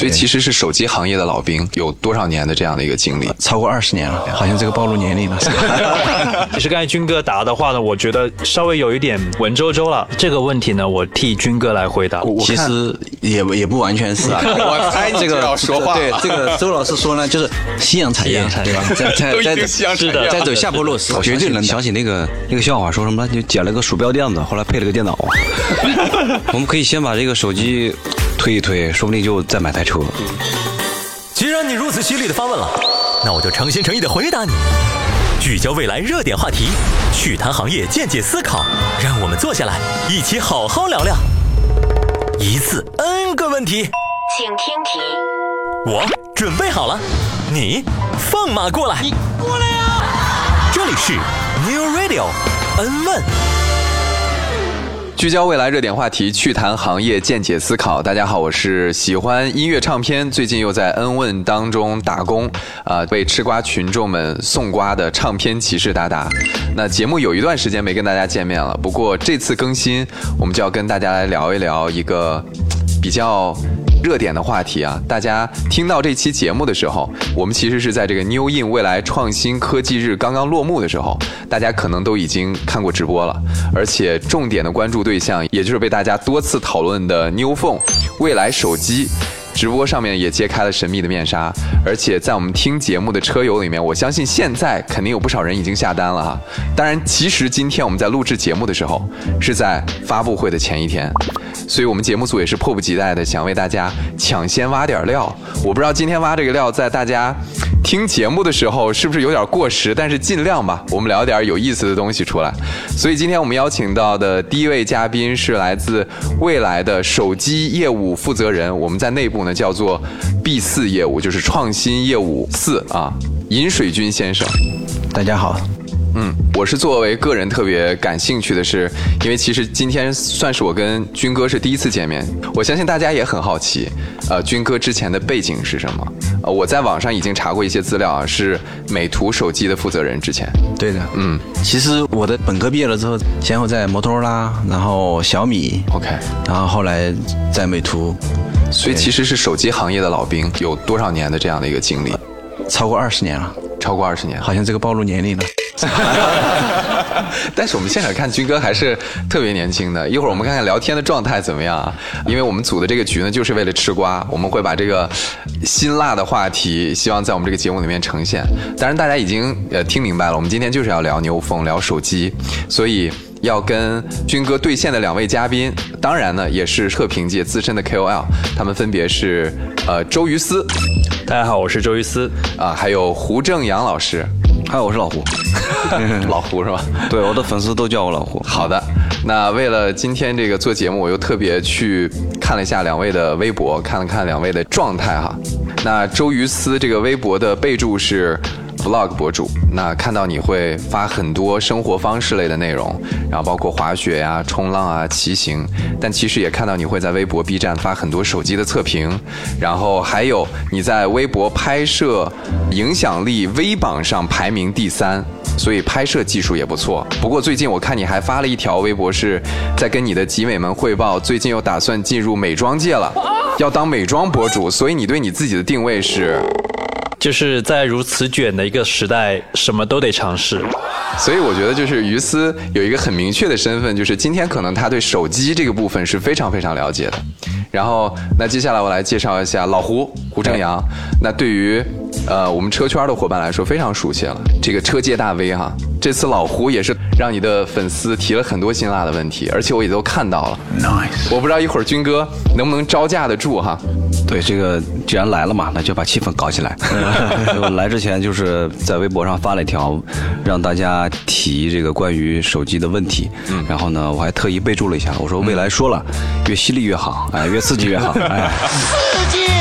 所以其实是手机行业的老兵，有多少年的这样的一个经历？超过二十年了，好像这个暴露年龄了。其实刚才军哥答的话呢，我觉得稍微有一点文绉绉了。这个问题呢，我替军哥来回答。其实也也不完全是啊。我猜这个要说话。对这个周老师说呢，就是夕阳产业，对吧？在 在在是的，在走下坡路时，绝对能想起那个那个笑话，说什么就捡了个鼠标垫子，后来配了个电脑。我们可以先把这个手机推一推，说不定就再买台车。既然你如此犀利的发问了，那我就诚心诚意的回答你。聚焦未来热点话题，趣谈行业见解思考，让我们坐下来一起好好聊聊。一次 N 个问题，请听题。我准备好了，你放马过来。你过来呀！这里是 New Radio N 问。聚焦未来热点话题，趣谈行业见解思考。大家好，我是喜欢音乐唱片，最近又在恩问当中打工，啊，为吃瓜群众们送瓜的唱片骑士达达。那节目有一段时间没跟大家见面了，不过这次更新，我们就要跟大家来聊一聊一个比较。热点的话题啊，大家听到这期节目的时候，我们其实是在这个 New In 未来创新科技日刚刚落幕的时候，大家可能都已经看过直播了，而且重点的关注对象，也就是被大家多次讨论的 New Phone 未来手机。直播上面也揭开了神秘的面纱，而且在我们听节目的车友里面，我相信现在肯定有不少人已经下单了哈。当然，其实今天我们在录制节目的时候是在发布会的前一天，所以我们节目组也是迫不及待的想为大家抢先挖点料。我不知道今天挖这个料在大家听节目的时候是不是有点过时，但是尽量吧，我们聊点有意思的东西出来。所以今天我们邀请到的第一位嘉宾是来自未来的手机业务负责人，我们在内部。呢叫做 B 四业务，就是创新业务四啊，尹水军先生，大家好。嗯，我是作为个人特别感兴趣的是，因为其实今天算是我跟军哥是第一次见面，我相信大家也很好奇，呃，军哥之前的背景是什么？呃，我在网上已经查过一些资料啊，是美图手机的负责人之前。对的，嗯，其实我的本科毕业了之后，先后在摩托罗拉，然后小米，OK，然后后来在美图。所以其实是手机行业的老兵，有多少年的这样的一个经历？超过二十年了，超过二十年，好像这个暴露年龄了。但是我们现场看军哥还是特别年轻的。一会儿我们看看聊天的状态怎么样啊？因为我们组的这个局呢，就是为了吃瓜，我们会把这个辛辣的话题，希望在我们这个节目里面呈现。当然大家已经呃听明白了，我们今天就是要聊牛风，聊手机，所以。要跟军哥对线的两位嘉宾，当然呢也是测评界资深的 KOL，他们分别是呃周于思，大家好，我是周于思啊，还有胡正阳老师，还有我是老胡，老胡是吧？对，我的粉丝都叫我老胡。好的，那为了今天这个做节目，我又特别去看了一下两位的微博，看了看两位的状态哈。那周瑜思这个微博的备注是。Vlog 博主，那看到你会发很多生活方式类的内容，然后包括滑雪呀、冲浪啊、骑行，但其实也看到你会在微博、B 站发很多手机的测评，然后还有你在微博拍摄影响力微榜上排名第三，所以拍摄技术也不错。不过最近我看你还发了一条微博，是在跟你的集美们汇报，最近又打算进入美妆界了，要当美妆博主，所以你对你自己的定位是？就是在如此卷的一个时代，什么都得尝试。所以我觉得，就是于思有一个很明确的身份，就是今天可能他对手机这个部分是非常非常了解的。然后，那接下来我来介绍一下老胡胡正阳。那对于呃我们车圈的伙伴来说，非常熟悉了，这个车界大 V 哈。这次老胡也是让你的粉丝提了很多辛辣的问题，而且我也都看到了。Nice，我不知道一会儿军哥能不能招架得住哈。对，这个既然来了嘛，那就把气氛搞起来。我来之前就是在微博上发了一条，让大家提这个关于手机的问题。嗯，然后呢，我还特意备注了一下，我说未来说了，越犀利越好，哎，越刺激越好。哎，刺激。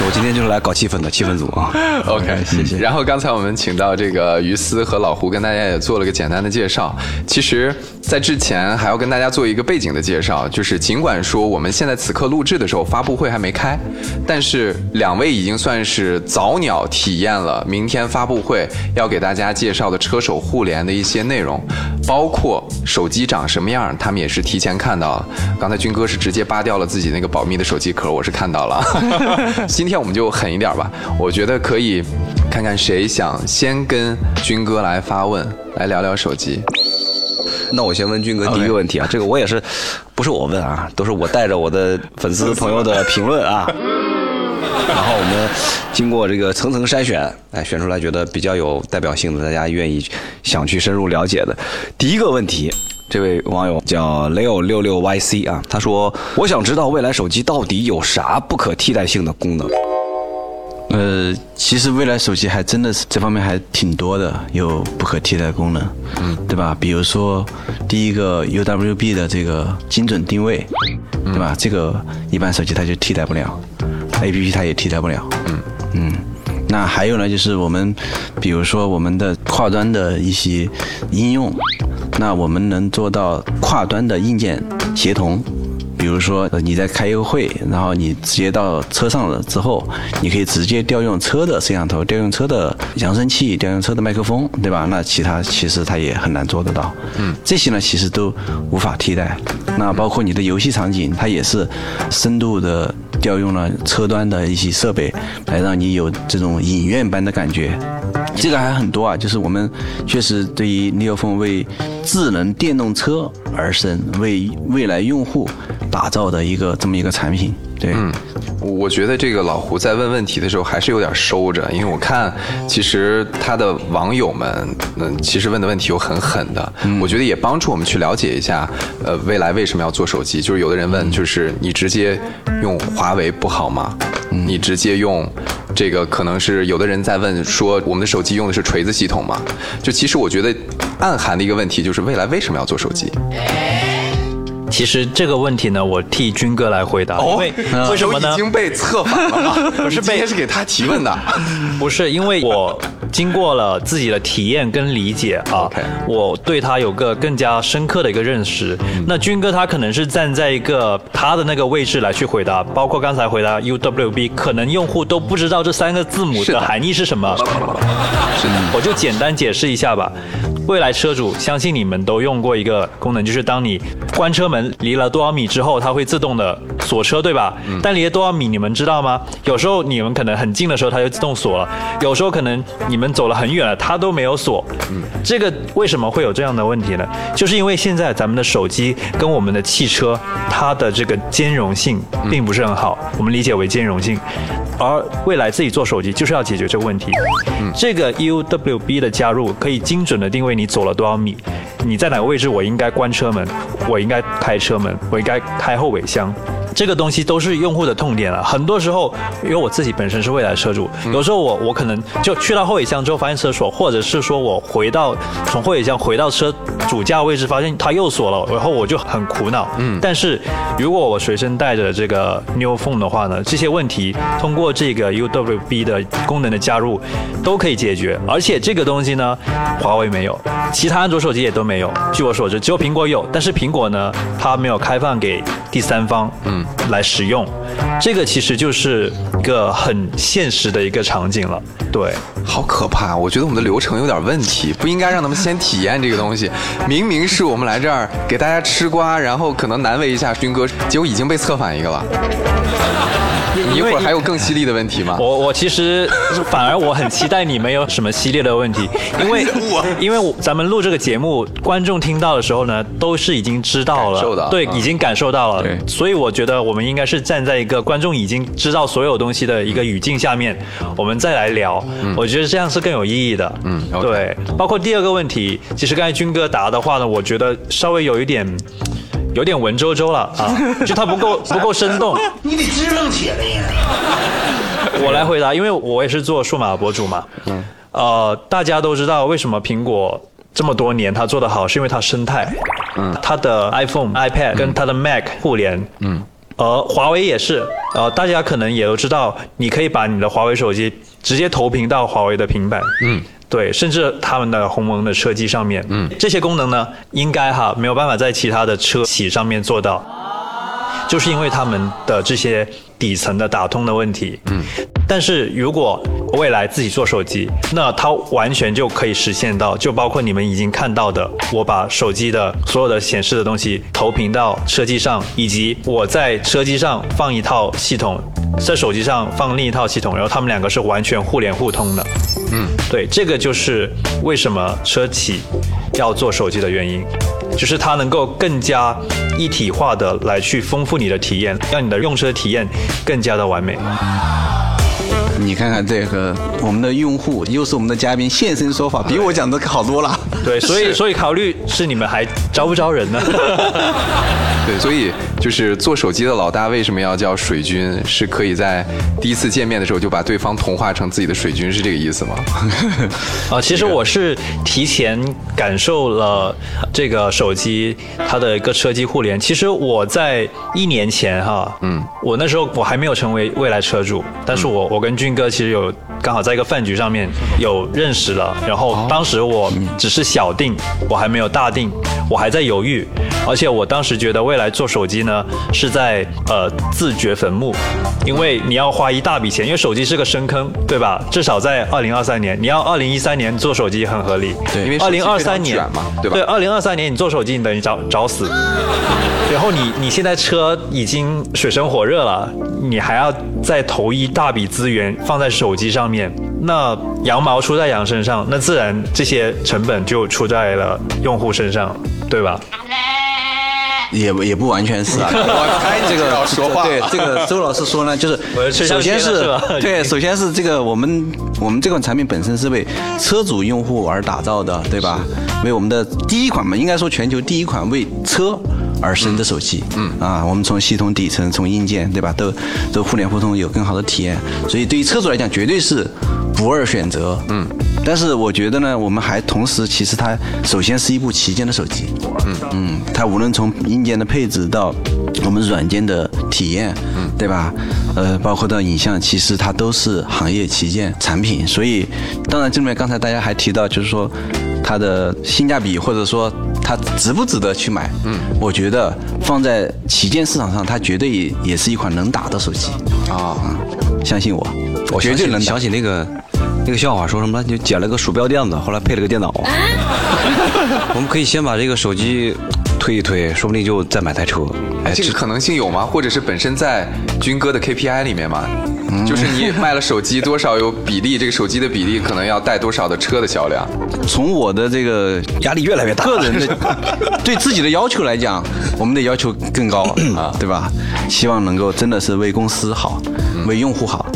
我今天就是来搞气氛的气氛组啊。OK，谢谢。然后刚才我们请到这个于思和老胡跟大家也做了个简单的介绍。其实，在之前还要跟大家做一个背景的介绍，就是尽管说我们现在此刻录制的时候发布会还没开，但是两位已经算是早鸟体验了明天发布会要给大家介绍的车手互联的一些内容，包括手机长什么样，他们也是提前看到了。刚才军哥是直接扒掉了自己那个保密的手机壳，我是看到了。今天我们就狠一点吧，我觉得可以看看谁想先跟军哥来发问，来聊聊手机。那我先问军哥第一个问题啊，这个我也是，不是我问啊，都是我带着我的粉丝朋友的评论啊。然后我们经过这个层层筛选，哎，选出来觉得比较有代表性的，大家愿意想去深入了解的。第一个问题，这位网友叫 leo 六六 yc 啊，他说：“我想知道未来手机到底有啥不可替代性的功能？”呃，其实未来手机还真的是这方面还挺多的，有不可替代功能，嗯，对吧？比如说第一个 UWB 的这个精准定位，对吧？这个一般手机它就替代不了，APP 它也替代不了，嗯嗯。那还有呢，就是我们比如说我们的跨端的一些应用，那我们能做到跨端的硬件协同。比如说，呃你在开一个会，然后你直接到车上了之后，你可以直接调用车的摄像头、调用车的扬声器、调用车的麦克风，对吧？那其他其实它也很难做得到。嗯，这些呢其实都无法替代。那包括你的游戏场景，它也是深度的调用了车端的一些设备，来让你有这种影院般的感觉。这个还很多啊，就是我们确实对于 Neo Phone 为智能电动车而生，为未来用户打造的一个这么一个产品。对，嗯，我觉得这个老胡在问问题的时候还是有点收着，因为我看其实他的网友们，嗯，其实问的问题有很狠的，我觉得也帮助我们去了解一下，呃，未来为什么要做手机？就是有的人问，就是你直接用华为不好吗？你直接用这个，可能是有的人在问说，我们的手机用的是锤子系统吗？就其实我觉得暗含的一个问题就是未来为什么要做手机？其实这个问题呢，我替军哥来回答。因为 为什么呢哦已？经被策反了吗？不是被今天是给他提问的。不是因为我经过了自己的体验跟理解啊我对他有个更加深刻的一个认识。那军哥他可能是站在一个他的那个位置来去回答，包括刚才回答 UWB，可能用户都不知道这三个字母的的含义是什么。是的，我就简单解释一下吧。未来车主相信你们都用过一个功能，就是当你关车门离了多少米之后，它会自动的锁车，对吧？但离了多少米，你们知道吗？有时候你们可能很近的时候，它就自动锁了；有时候可能你们走了很远了，它都没有锁。这个为什么会有这样的问题呢？就是因为现在咱们的手机跟我们的汽车，它的这个兼容性并不是很好，我们理解为兼容性。而未来自己做手机就是要解决这个问题。这个 UWB 的加入可以精准的定位你走了多少米，你在哪个位置，我应该关车门，我应该开车门，我应该开后尾箱。这个东西都是用户的痛点了。很多时候，因为我自己本身是未来车主，有时候我我可能就去到后备箱之后发现车锁，或者是说我回到从后备箱回到车主驾位置，发现它又锁了，然后我就很苦恼。嗯，但是如果我随身带着这个 New Phone 的话呢，这些问题通过这个 UWB 的功能的加入都可以解决，而且这个东西呢，华为没有，其他安卓手机也都没有。据我所知，只有苹果有，但是苹果呢，它没有开放给第三方嗯来使用。这个其实就是一个很现实的一个场景了。对，好可怕！我觉得我们的流程有点问题，不应该让他们先体验这个东西。明明是我们来这儿给大家吃瓜，然后可能难为一下军哥，结果已经被策反一个了。你一会儿还有更犀利的问题吗？我我其实反而我很期待你们有什么犀利的问题，因为因为我咱们录这个节目，观众听到的时候呢，都是已经知道了，感受到对，嗯已经感受到了对，所以我觉得我们应该是站在一个观众已经知道所有东西的一个语境下面，我们再来聊，我觉得这样是更有意义的。嗯对，包括第二个问题，其实刚才军哥答的话呢，我觉得稍微有一点。有点文绉绉了啊，就它不够不够生动。你得支棱起来呀！我来回答，因为我也是做数码博主嘛。嗯。呃，大家都知道为什么苹果这么多年它做得好，是因为它生态。嗯。它的 iPhone、iPad 跟它的 Mac 互联。嗯。呃，华为也是，呃，大家可能也都知道，你可以把你的华为手机直接投屏到华为的平板，嗯，对，甚至他们的鸿蒙的车机上面，嗯，这些功能呢，应该哈没有办法在其他的车企上面做到，就是因为他们的这些底层的打通的问题，嗯，但是如果未来自己做手机，那它完全就可以实现到，就包括你们已经看到的，我把手机的所有的显示的东西投屏到车机上，以及我在车机上放一套系统，在手机上放另一套系统，然后他们两个是完全互联互通的。嗯，对，这个就是为什么车企要做手机的原因，就是它能够更加一体化的来去丰富你的体验，让你的用车体验更加的完美。你看看这个，我们的用户又是我们的嘉宾现身说法，比我讲的好多了。对，所以所以考虑是你们还招不招人呢？对，所以就是做手机的老大为什么要叫水军？是可以在第一次见面的时候就把对方同化成自己的水军，是这个意思吗？啊，其实我是提前感受了这个手机它的一个车机互联。其实我在一年前哈，嗯，我那时候我还没有成为未来车主，但是我我跟军哥其实有刚好在一个饭局上面有认识了，然后当时我只是小定，我还没有大定，我还在犹豫，而且我当时觉得未来做手机呢是在呃自掘坟墓，因为你要花一大笔钱，因为手机是个深坑，对吧？至少在二零二三年，你要二零一三年做手机很合理，对因为二零二三年嘛对吧对，二零二三年你做手机，你等于找找死。然后你你现在车已经水深火热了，你还要再投一大笔资源放在手机上面，那羊毛出在羊身上，那自然这些成本就出在了用户身上，对吧？也也不完全是啊，我猜这个说话对这个周老师说呢，就是首先是 对，首先是这个我们我们这款产品本身是为车主用户而打造的，对吧？为我们的第一款嘛，应该说全球第一款为车而生的手机。嗯啊，我们从系统底层、从硬件，对吧，都都互联互通，有更好的体验。所以对于车主来讲，绝对是不二选择。嗯。但是我觉得呢，我们还同时，其实它首先是一部旗舰的手机。嗯嗯，它无论从硬件的配置到我们软件的体验，嗯，对吧？呃，包括到影像，其实它都是行业旗舰产品。所以，当然这里面刚才大家还提到，就是说它的性价比，或者说它值不值得去买？嗯，我觉得放在旗舰市场上，它绝对也也是一款能打的手机。啊，相信我，我绝对能打想起那个那个笑话，说什么就捡了个鼠标垫子，后来配了个电脑。我们可以先把这个手机推一推，说不定就再买台车。哎，这个可能性有吗？或者是本身在军哥的 KPI 里面吗？就是你卖了手机 多少有比例，这个手机的比例可能要带多少的车的销量。从我的这个压力越来越大个人的 对自己的要求来讲，我们的要求更高啊，对吧？希望能够真的是为公司好，为用户好，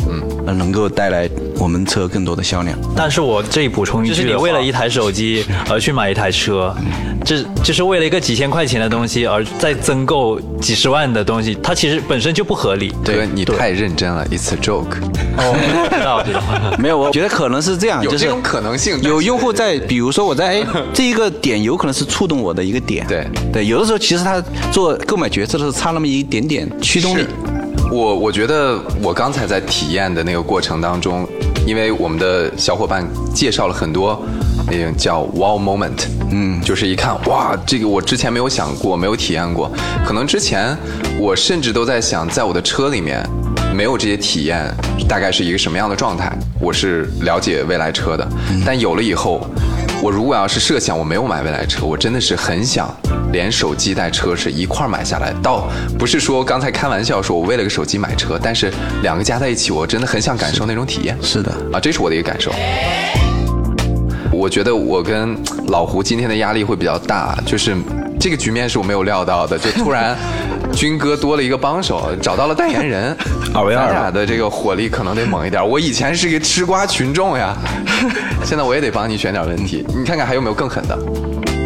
嗯，能够带来我们车更多的销量。但是我这里补充一句，就是你为了一台手机而去买一台车，这就是为了一个几千块钱的东西而再增购几十万的东西，它其实本身就不合理。对，你太认真了，It's a joke。哦，知道知道。没有，我 觉得可能是这样，就是有这种可能性有用户在，比如说我在哎这一个点有可能是触动我的一个点，对对，有的时候其实他做购买决策的时候差那么一点点驱动力是。我我觉得我刚才在体验的那个过程当中，因为我们的小伙伴介绍了很多那个叫 wow moment，嗯，就是一看哇，这个我之前没有想过，没有体验过，可能之前我甚至都在想，在我的车里面没有这些体验，大概是一个什么样的状态，我是了解未来车的，但有了以后。我如果要是设想我没有买未来车，我真的是很想连手机带车是一块儿买下来。倒不是说刚才开玩笑说我为了个手机买车，但是两个加在一起，我真的很想感受那种体验。是的，啊，这是我的一个感受。我觉得我跟老胡今天的压力会比较大，就是这个局面是我没有料到的，就突然军哥多了一个帮手，找到了代言人，二维二咱俩的这个火力可能得猛一点。我以前是一个吃瓜群众呀，现在我也得帮你选点问题，你看看还有没有更狠的？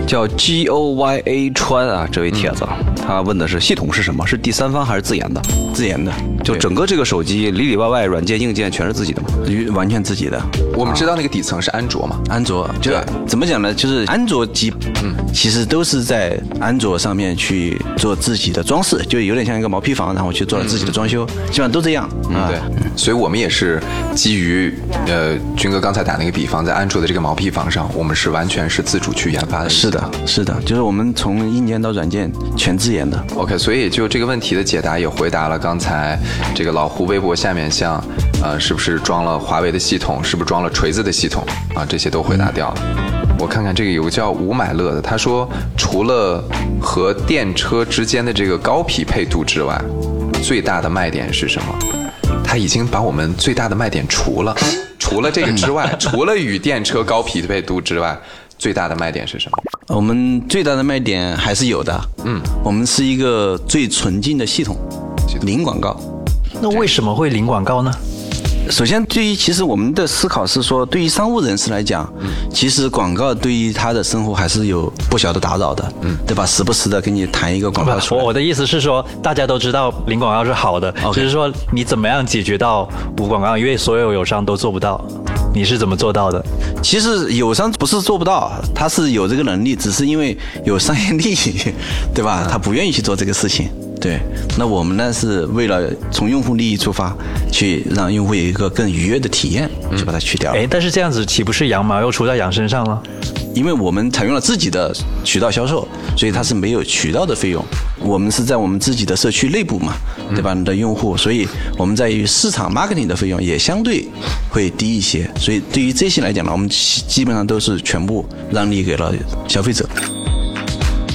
叫 G O Y A 川啊，这位帖子，他问的是系统是什么？是第三方还是自研的？自研的，就整个这个手机里里外外软件硬件全是自己的吗？完全自己的。我们知道那个底层是安卓嘛？安卓就对怎么讲呢？就是安卓机，嗯，其实都是在安卓上面去做自己的装饰，就有点像一个毛坯房，然后去做了自己的装修，基本上都这样。嗯，啊对，所以我们也是基于呃军哥刚才打那个比方，在安卓的这个毛坯房上，我们是完全是自主去研发的。是的，是的，就是我们从硬件到软件全自研的。OK，所以就这个问题的解答也回答了刚才这个老胡微博下面像，呃，是不是装了华为的系统，是不是装了锤子的系统啊，这些都回答掉了。我看看这个有个叫吴买乐的，他说除了和电车之间的这个高匹配度之外，最大的卖点是什么？他已经把我们最大的卖点除了，除了这个之外，除了与电车高匹配度之外，最大的卖点是什么？我们最大的卖点还是有的，嗯，我们是一个最纯净的系统，零广告。那为什么会零广告呢？首先，对于其实我们的思考是说，对于商务人士来讲，其实广告对于他的生活还是有不小的打扰的，嗯，对吧？时不时的给你弹一个广告出来。我我的意思是说，大家都知道零广告是好的，只是说你怎么样解决到无广告，因为所有友商都做不到，你是怎么做到的？其实友商不是做不到，他是有这个能力，只是因为有商业利益，对吧？他不愿意去做这个事情。对，那我们呢是为了从用户利益出发，去让用户有一个更愉悦的体验，就把它去掉了。哎，但是这样子岂不是羊毛又出在羊身上了？因为我们采用了自己的渠道销售，所以它是没有渠道的费用。我们是在我们自己的社区内部嘛，对吧？你的用户，所以我们在于市场 marketing 的费用也相对会低一些。所以对于这些来讲呢，我们基基本上都是全部让利给了消费者。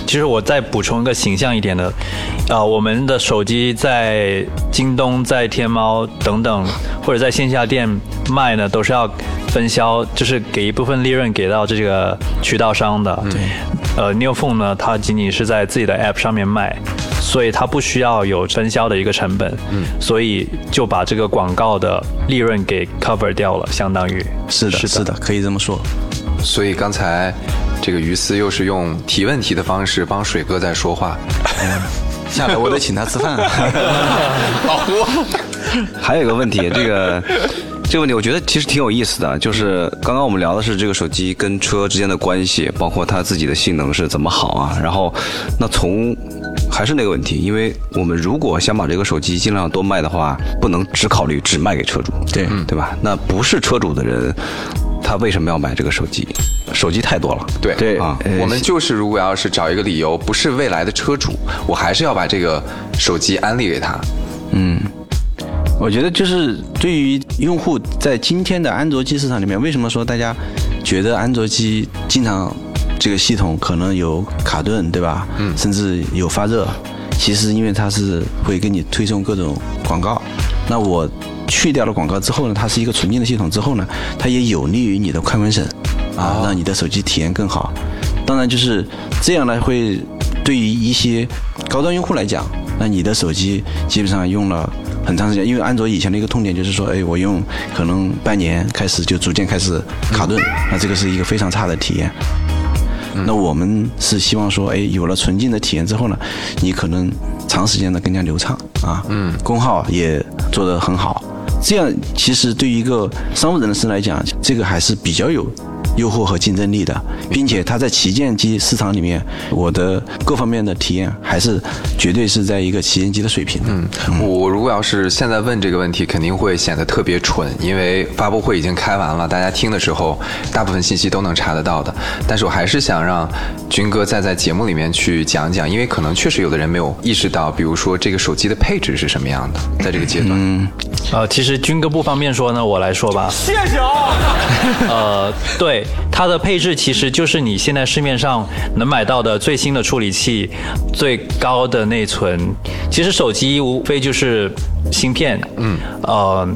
其实我再补充一个形象一点的，啊、我们的手机在京东、在天猫等等，或者在线下店卖呢，都是要分销，就是给一部分利润给到这个渠道商的。对。呃 n e w Phone 呢，它仅仅是在自己的 App 上面卖，所以它不需要有分销的一个成本。嗯。所以就把这个广告的利润给 cover 掉了，相当于。是的，是的，可以这么说。所以刚才这个于思又是用提问题的方式帮水哥在说话。下来我得请他吃饭。老胡，还有一个问题，这个这个问题我觉得其实挺有意思的，就是刚刚我们聊的是这个手机跟车之间的关系，包括它自己的性能是怎么好啊。然后，那从还是那个问题，因为我们如果想把这个手机尽量多卖的话，不能只考虑只卖给车主，对对吧？那不是车主的人，他为什么要买这个手机？手机太多了，对对啊，我们就是如果要是找一个理由，不是未来的车主，我还是要把这个手机安利给他。嗯，我觉得就是对于用户在今天的安卓机市场里面，为什么说大家觉得安卓机经常这个系统可能有卡顿，对吧？嗯，甚至有发热，其实因为它是会给你推送各种广告。那我去掉了广告之后呢，它是一个纯净的系统之后呢，它也有利于你的快门省啊，让你的手机体验更好。当然就是这样呢，会对于一些高端用户来讲，那你的手机基本上用了很长时间，因为安卓以前的一个痛点就是说，哎，我用可能半年开始就逐渐开始卡顿，那这个是一个非常差的体验。那我们是希望说，哎，有了纯净的体验之后呢，你可能长时间的更加流畅啊，嗯，功耗也做得很好。这样其实对于一个商务人士来讲，这个还是比较有诱惑和竞争力的，并且它在旗舰机市场里面，我的各方面的体验还是绝对是在一个旗舰机的水平的。嗯，我如果要是现在问这个问题，肯定会显得特别蠢，因为发布会已经开完了，大家听的时候大部分信息都能查得到的。但是我还是想让军哥再在节目里面去讲讲，因为可能确实有的人没有意识到，比如说这个手机的配置是什么样的，在这个阶段。呃，其实军哥不方便说呢，我来说吧。谢谢啊。呃，对，它的配置其实就是你现在市面上能买到的最新的处理器、最高的内存。其实手机无非就是芯片，嗯，呃。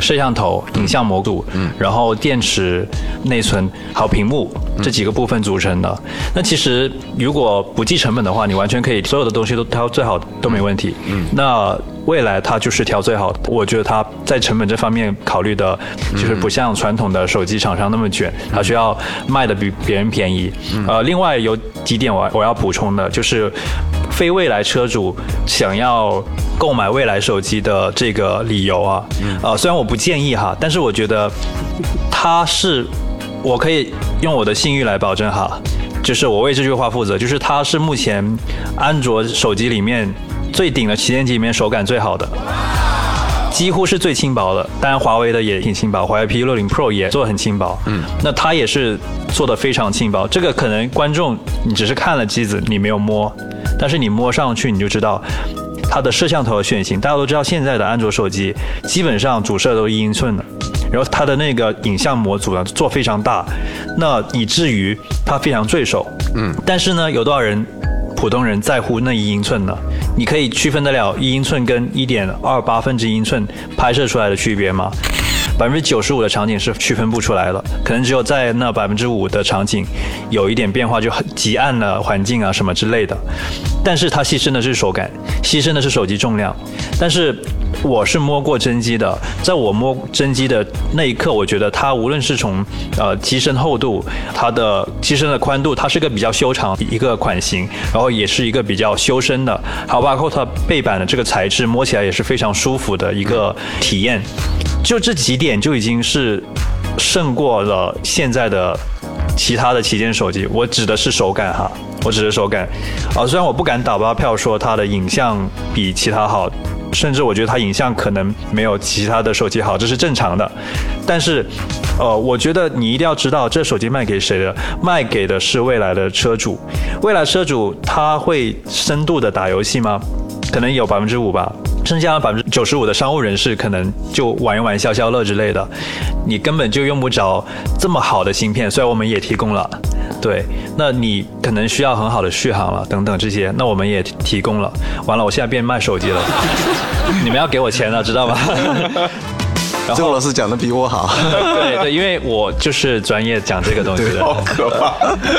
摄像头、影像模组，嗯，然后电池、内存还有屏幕这几个部分组成的。那其实如果不计成本的话，你完全可以所有的东西都挑最好都没问题。嗯，那未来它就是调最好的。我觉得它在成本这方面考虑的，就是不像传统的手机厂商那么卷，它需要卖的比别人便宜。呃，另外有几点我我要补充的，就是非未来车主想要购买未来手机的这个理由啊，呃，虽然我不建议哈，但是我觉得它是，我可以用我的信誉来保证哈，就是我为这句话负责，就是它是目前安卓手机里面最顶的旗舰机里面手感最好的。几乎是最轻薄的，当然华为的也挺轻薄，华为 P 6 0 Pro 也做的很轻薄，嗯，那它也是做的非常轻薄。这个可能观众你只是看了机子，你没有摸，但是你摸上去你就知道它的摄像头的选型。大家都知道现在的安卓手机基本上主摄都一英寸的，然后它的那个影像模组呢做非常大，那以至于它非常坠手，嗯，但是呢有多少人？普通人在乎那一英寸呢？你可以区分得了一英寸跟一点二八分之英寸拍摄出来的区别吗？百分之九十五的场景是区分不出来的，可能只有在那百分之五的场景有一点变化，就很极暗的环境啊什么之类的。但是它牺牲的是手感，牺牲的是手机重量。但是我是摸过真机的，在我摸真机的那一刻，我觉得它无论是从呃机身厚度、它的机身的宽度，它是个比较修长一个款型，然后也是一个比较修身的，还有包括它背板的这个材质，摸起来也是非常舒服的一个体验。就这几点就已经是胜过了现在的其他的旗舰手机。我指的是手感哈，我指的手感。啊，虽然我不敢打包票说它的影像比其他好，甚至我觉得它影像可能没有其他的手机好，这是正常的。但是，呃，我觉得你一定要知道，这手机卖给谁的？卖给的是未来的车主。未来车主他会深度的打游戏吗？可能有百分之五吧。剩下百分之九十五的商务人士可能就玩一玩消消乐之类的，你根本就用不着这么好的芯片，虽然我们也提供了，对，那你可能需要很好的续航了等等这些，那我们也提供了。完了，我现在变卖手机了，你们要给我钱了，知道吗？周老师讲的比我好。对对，因为我就是专业讲这个东西的。好可怕。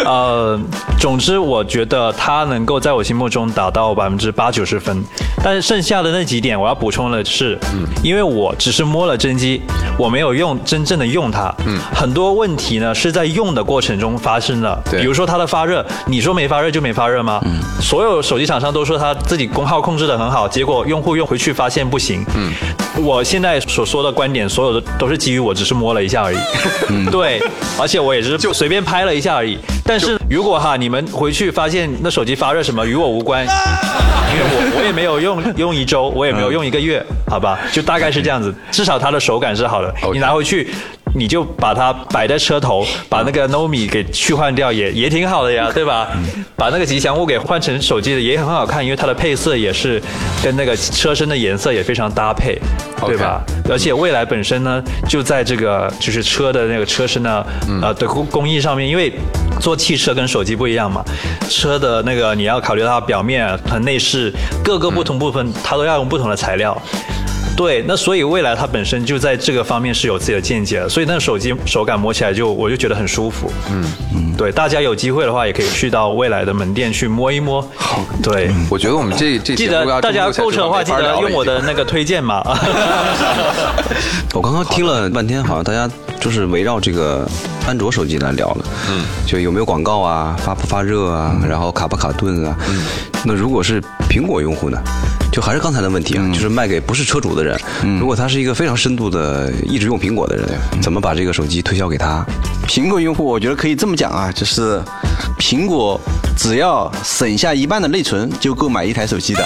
呃，总之我觉得它能够在我心目中达到百分之八九十分，但是剩下的那几点我要补充的是，嗯，因为我只是摸了真机，我没有用真正的用它，嗯，很多问题呢是在用的过程中发生的，对比如说它的发热，你说没发热就没发热吗？嗯，所有手机厂商都说它自己功耗控制的很好，结果用户用回去发现不行，嗯，我现在所说的观点，所有的都是基于我只是摸了一下而已，对，而且我也是就随便拍了一下而已。但是如果哈你们回去发现那手机发热什么，与我无关，因为我我也没有用用一周，我也没有用一个月，好吧，就大概是这样子。至少它的手感是好的，你拿回去。你就把它摆在车头，把那个 Nomi 给去换掉，也也挺好的呀，对吧？把那个吉祥物给换成手机的也很好看，因为它的配色也是跟那个车身的颜色也非常搭配，对吧？而且蔚来本身呢，就在这个就是车的那个车身呢，呃的工工艺上面，因为做汽车跟手机不一样嘛，车的那个你要考虑到表面、和内饰各个不同部分，它都要用不同的材料。对，那所以未来它本身就在这个方面是有自己的见解的，所以那手机手感摸起来就我就觉得很舒服。嗯嗯，对，大家有机会的话也可以去到未来的门店去摸一摸。好，对，我觉得我们这这记得大家购车的话记得用我的。那个推荐码。我刚刚听了半天，好像大家就是围绕这个安卓手机来聊了。嗯，就有没有广告啊，发不发热啊，然后卡不卡顿啊。嗯，那如果是苹果用户呢？就还是刚才的问题啊，就是卖给不是车主的人。如果他是一个非常深度的一直用苹果的人，怎么把这个手机推销给他？苹果用户，我觉得可以这么讲啊，就是苹果只要省下一半的内存，就够买一台手机的。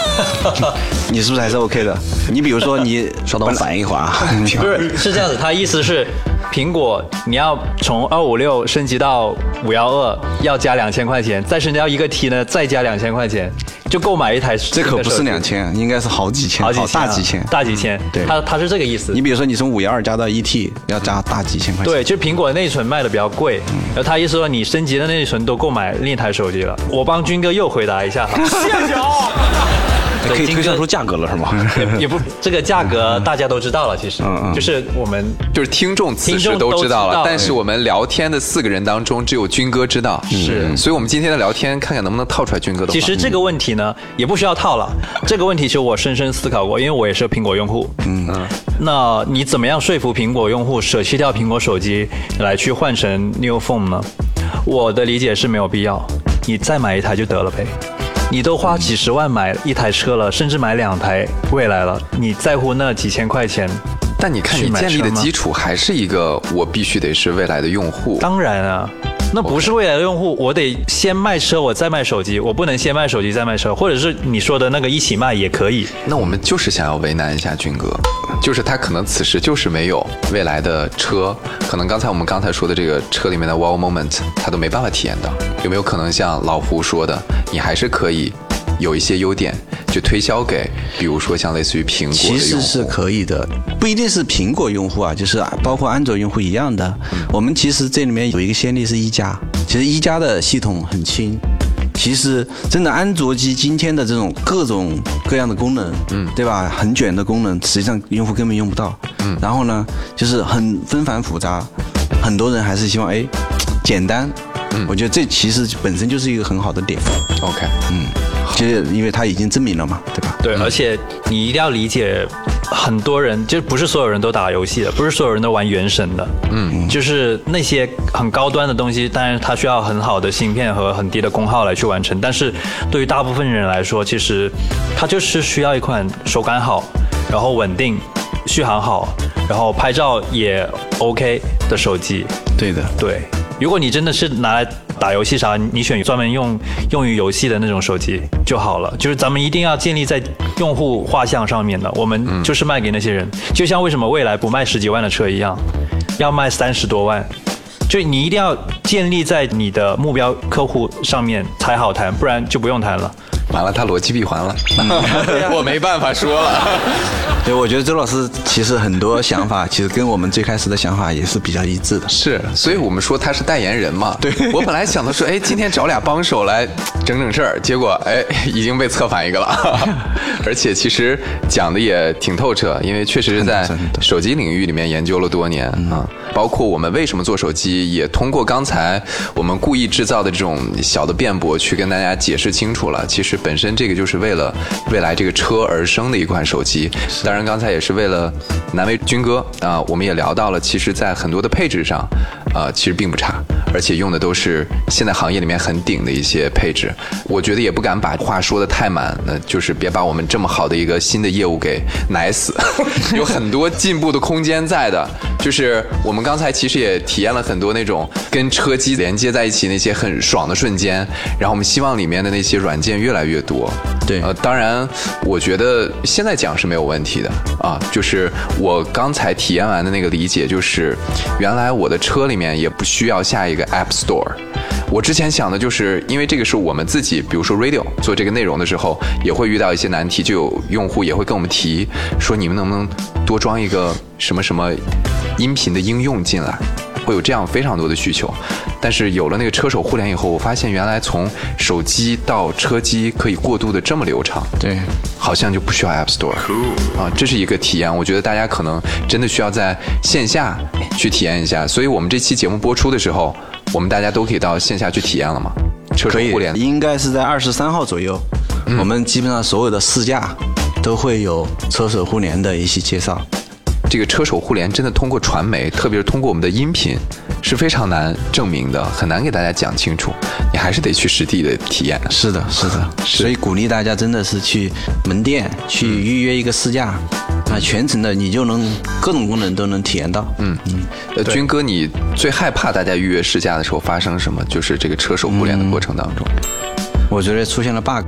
你是不是还是 OK 的？你比如说你 稍等我反应一会儿啊。不是，是这样子，他意思是，苹果你要从二五六升级到五幺二，要加两千块钱，再升级到一个 T 呢，再加两千块钱，就购买一台。这可不是两，千，应该是好几千，好几千啊大几千。大几千。对他他是这个意思你。比如说你从五幺二加到一 T，要加大几千块钱。对，就苹果的内存卖的比较贵，然后他意思说你升级的内存都购买另一台手机了。我帮军哥又回答一下哈，谢谢啊。可以推算出价格了是吗？也 也不这个价格大家都知道了，其实嗯嗯就是我们就是听众此时听众都都知道了，但是我们聊天的四个人当中，只有军哥知道。是所以我们今天的聊天，看看能不能套出来军哥的话。其实这个问题呢，也不需要套了。这个问题其实我深深思考过，因为我也是苹果用户。嗯嗯。那你怎么样说服苹果用户舍弃掉苹果手机，来去换成 New Phone 呢？我的理解是没有必要，你再买一台就得了呗。你都花几十万买一台车了，甚至买两台未来了，你在乎那几千块钱？但你看，你建立的基础还是一个，我必须得是未来的用户。当然啊，那不是未来的用户，我得先卖车，我再卖手机，我不能先卖手机再卖车，或者是你说的那个一起卖也可以。那我们就是想要为难一下军哥，就是他可能此时就是没有未来的车，可能刚才我们刚才说的这个车里面的 wow moment，他都没办法体验到。有没有可能像老胡说的，你还是可以有一些优点，就推销给，比如说像类似于苹果？其实是可以的，不一定是苹果用户啊，就是包括安卓用户一样的。我们其实这里面有一个先例是一加，其实一加的系统很轻。其实真的安卓机今天的这种各种各样的功能，嗯，对吧？很卷的功能，实际上用户根本用不到。嗯，然后呢，就是很纷繁复杂，很多人还是希望哎简单。嗯，我觉得这其实本身就是一个很好的点。OK，嗯，就是因为它已经证明了嘛，对吧？对，而且你一定要理解，很多人就不是所有人都打游戏的，不是所有人都玩原神的。嗯，就是那些很高端的东西，当然它需要很好的芯片和很低的功耗来去完成。但是对于大部分人来说，其实它就是需要一款手感好，然后稳定、续航好，然后拍照也 OK 的手机。对的。对，如果你真的是拿来打游戏啥，你选专门用用于游戏的那种手机就好了。就是咱们一定要建立在用户画像上面的，我们就是卖给那些人，就像为什么未来不卖十几万的车一样，要卖三十多万。就你一定要建立在你的目标客户上面才好谈，不然就不用谈了。完了，他逻辑闭环了，我没办法说了。对，我觉得周老师其实很多想法，其实跟我们最开始的想法也是比较一致的。是，所以我们说他是代言人嘛。对，我本来想的说，哎，今天找俩帮手来整整事儿，结果哎，已经被策反一个了。而且其实讲的也挺透彻，因为确实是在手机领域里面研究了多年啊。包括我们为什么做手机，也通过刚才我们故意制造的这种小的辩驳，去跟大家解释清楚了。其实本身这个就是为了未来这个车而生的一款手机。当然，刚才也是为了难为军哥啊，我们也聊到了，其实在很多的配置上，呃，其实并不差，而且用的都是现在行业里面很顶的一些配置。我觉得也不敢把话说的太满，那就是别把我们这么好的一个新的业务给奶死，有很多进步的空间在的。就是我们刚才其实也体验了很多那种跟车机连接在一起那些很爽的瞬间，然后我们希望里面的那些软件越来越多。对呃，当然，我觉得现在讲是没有问题的啊。就是我刚才体验完的那个理解，就是原来我的车里面也不需要下一个 App Store。我之前想的就是，因为这个是我们自己，比如说 Radio 做这个内容的时候，也会遇到一些难题，就有用户也会跟我们提说，你们能不能多装一个什么什么音频的应用进来？会有这样非常多的需求，但是有了那个车手互联以后，我发现原来从手机到车机可以过渡的这么流畅，对，好像就不需要 App Store 啊，这是一个体验。我觉得大家可能真的需要在线下去体验一下。所以我们这期节目播出的时候，我们大家都可以到线下去体验了嘛？车手互联，应该是在二十三号左右，我们基本上所有的试驾都会有车手互联的一些介绍。这个车手互联真的通过传媒，特别是通过我们的音频，是非常难证明的，很难给大家讲清楚。你还是得去实地的体验。是的，是的，所以鼓励大家真的是去门店去预约一个试驾，那全程的你就能各种功能都能体验到。嗯嗯，呃，军哥，你最害怕大家预约试驾的时候发生什么？就是这个车手互联的过程当中。我觉得出现了 bug，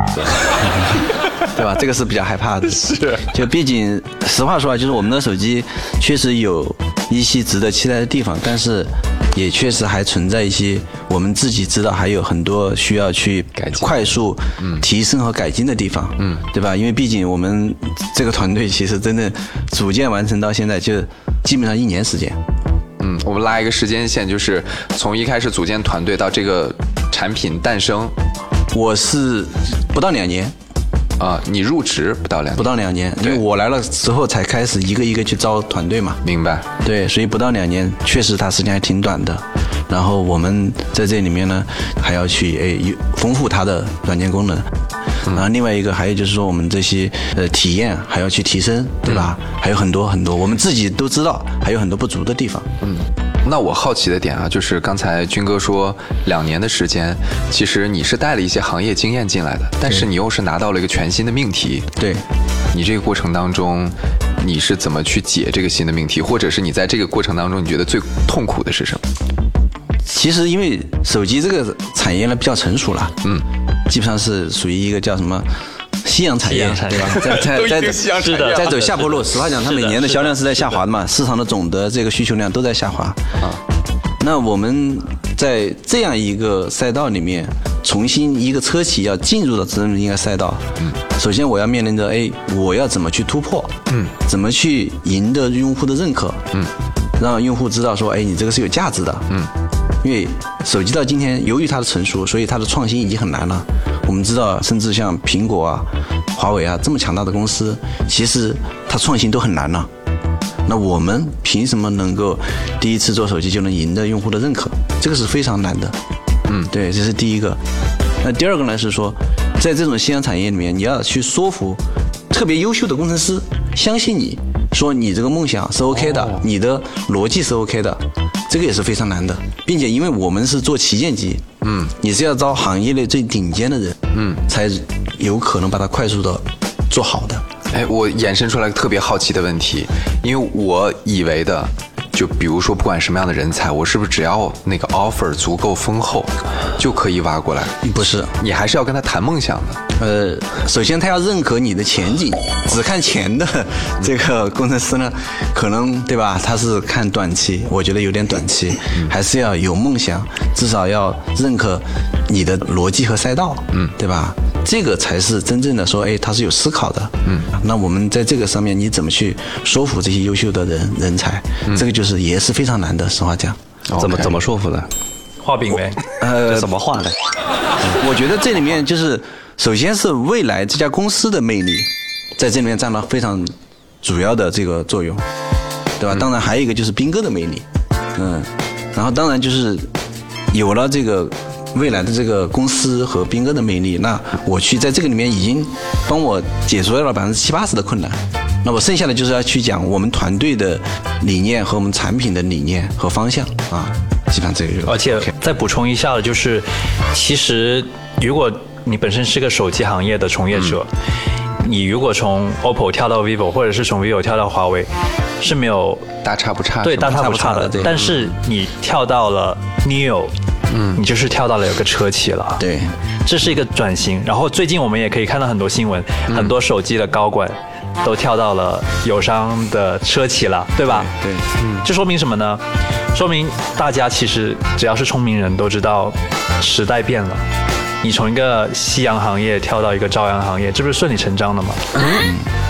对吧？这个是比较害怕的。是，就毕竟实话说啊，就是我们的手机确实有一些值得期待的地方，但是也确实还存在一些我们自己知道还有很多需要去改进快速提升和改进的地方，嗯，对吧？因为毕竟我们这个团队其实真的组建完成到现在就基本上一年时间。嗯，我们拉一个时间线，就是从一开始组建团队到这个产品诞生，我是不到两年，啊，你入职不到两年，不到两年，因为我来了之后才开始一个一个去招团队嘛。明白？对，所以不到两年，确实它时间还挺短的。然后我们在这里面呢，还要去诶有丰富它的软件功能。然后另外一个还有就是说，我们这些呃体验还要去提升，对吧？还有很多很多，我们自己都知道，还有很多不足的地方。那我好奇的点啊，就是刚才军哥说两年的时间，其实你是带了一些行业经验进来的，但是你又是拿到了一个全新的命题。对，你这个过程当中，你是怎么去解这个新的命题，或者是你在这个过程当中，你觉得最痛苦的是什么？其实因为手机这个产业呢比较成熟了，嗯，基本上是属于一个叫什么夕阳产业，对吧？在在 在走下坡路。实话讲，它每年的销量是在下滑的嘛，市场的总的这个需求量都在下滑。啊，那我们在这样一个赛道里面，重新一个车企要进入到这么一个赛道，嗯，首先我要面临着，哎，我要怎么去突破？嗯，怎么去赢得用户的认可？嗯，让用户知道说，哎，你这个是有价值的。嗯。因为手机到今天，由于它的成熟，所以它的创新已经很难了。我们知道，甚至像苹果啊、华为啊这么强大的公司，其实它创新都很难了。那我们凭什么能够第一次做手机就能赢得用户的认可？这个是非常难的。嗯，对，这是第一个。那第二个呢是说，在这种夕阳产业里面，你要去说服特别优秀的工程师相信你，说你这个梦想是 OK 的，你的逻辑是 OK 的，这个也是非常难的，并且因为我们是做旗舰机，嗯，你是要招行业内最顶尖的人，嗯，才有可能把它快速的做好的。哎，我衍生出来个特别好奇的问题，因为我以为的，就比如说不管什么样的人才，我是不是只要那个 offer 足够丰厚，就可以挖过来？不是，你还是要跟他谈梦想的。呃，首先他要认可你的前景，只看钱的 这个工程师呢，可能对吧？他是看短期，我觉得有点短期，还是要有梦想，至少要认可你的逻辑和赛道，嗯，对吧？这个才是真正的说，哎，他是有思考的，嗯。那我们在这个上面，你怎么去说服这些优秀的人人才？这个就是也是非常难的，实话讲。怎么怎么说服的？画饼呗。呃，怎么画的？我觉得这里面就是，首先是未来这家公司的魅力，在这里面占了非常主要的这个作用，对吧？当然还有一个就是斌哥的魅力，嗯，然后当然就是有了这个未来的这个公司和斌哥的魅力，那我去在这个里面已经帮我解除掉了百分之七八十的困难。那我剩下的就是要去讲我们团队的理念和我们产品的理念和方向啊，基本上这个就而且再补充一下的就是，其实如果你本身是个手机行业的从业者，你如果从 OPPO 跳到 vivo，或者是从 vivo 跳到华为，是没有大差不差，对大差不差的。差差的对但是你跳到了 neo，嗯，你就是跳到了有个车企了。对。这是一个转型。然后最近我们也可以看到很多新闻，很多手机的高管都跳到了友商的车企了，对吧？对，嗯这说明什么呢？说明大家其实只要是聪明人都知道时代变了。你从一个夕阳行业跳到一个朝阳行业，这不是顺理成章的吗？嗯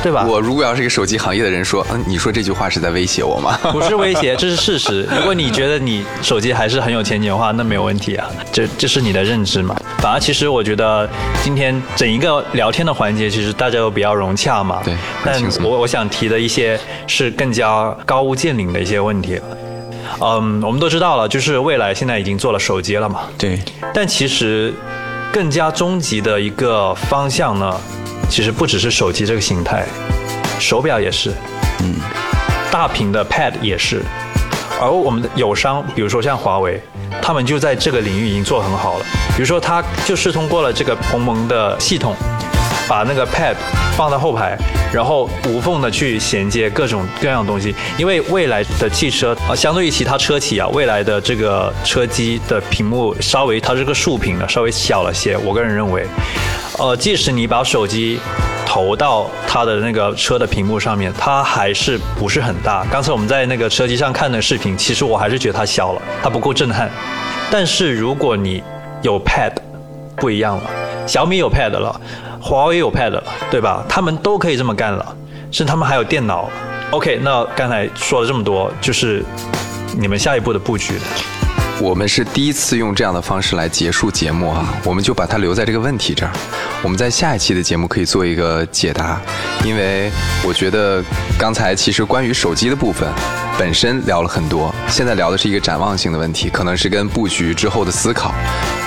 对吧？我如果要是一个手机行业的人说，嗯，你说这句话是在威胁我吗？不是威胁，这是事实。如果你觉得你手机还是很有前景的话，那没有问题啊，这这是你的认知嘛。反而其实我觉得今天整一个聊天的环节，其实大家都比较融洽嘛。对但我我想提的一些是更加高屋建瓴的一些问题了。嗯，我们都知道了，就是未来现在已经做了手机了嘛，对，但其实更加终极的一个方向呢，其实不只是手机这个形态，手表也是，嗯，大屏的 Pad 也是，而我们的友商，比如说像华为，他们就在这个领域已经做很好了。比如说，它就是通过了这个鸿蒙的系统，把那个 Pad 放到后排，然后无缝的去衔接各种各样的东西。因为未来的汽车啊，相对于其他车企啊，未来的这个车机的屏幕稍微它是个竖屏的，稍微小了些。我个人认为，呃，即使你把手机投到它的那个车的屏幕上面，它还是不是很大。刚才我们在那个车机上看的视频，其实我还是觉得它小了，它不够震撼。但是如果你有 Pad，不一样了，小米有 Pad 了，华为有 Pad 了，对吧？他们都可以这么干了，甚至他们还有电脑。OK，那刚才说了这么多，就是你们下一步的布局。我们是第一次用这样的方式来结束节目啊，我们就把它留在这个问题这儿。我们在下一期的节目可以做一个解答，因为我觉得刚才其实关于手机的部分本身聊了很多，现在聊的是一个展望性的问题，可能是跟布局之后的思考。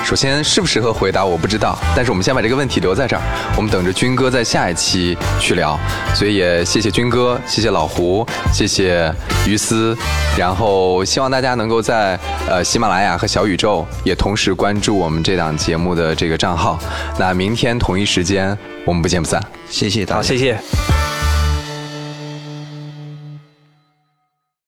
首先适不适合回答我不知道，但是我们先把这个问题留在这儿，我们等着军哥在下一期去聊。所以也谢谢军哥，谢谢老胡，谢谢于思，然后希望大家能够在呃喜马拉雅和小宇宙也同时关注我们这档节目的这个账号。那明天同一时间我们不见不散。谢谢大家。好，谢谢。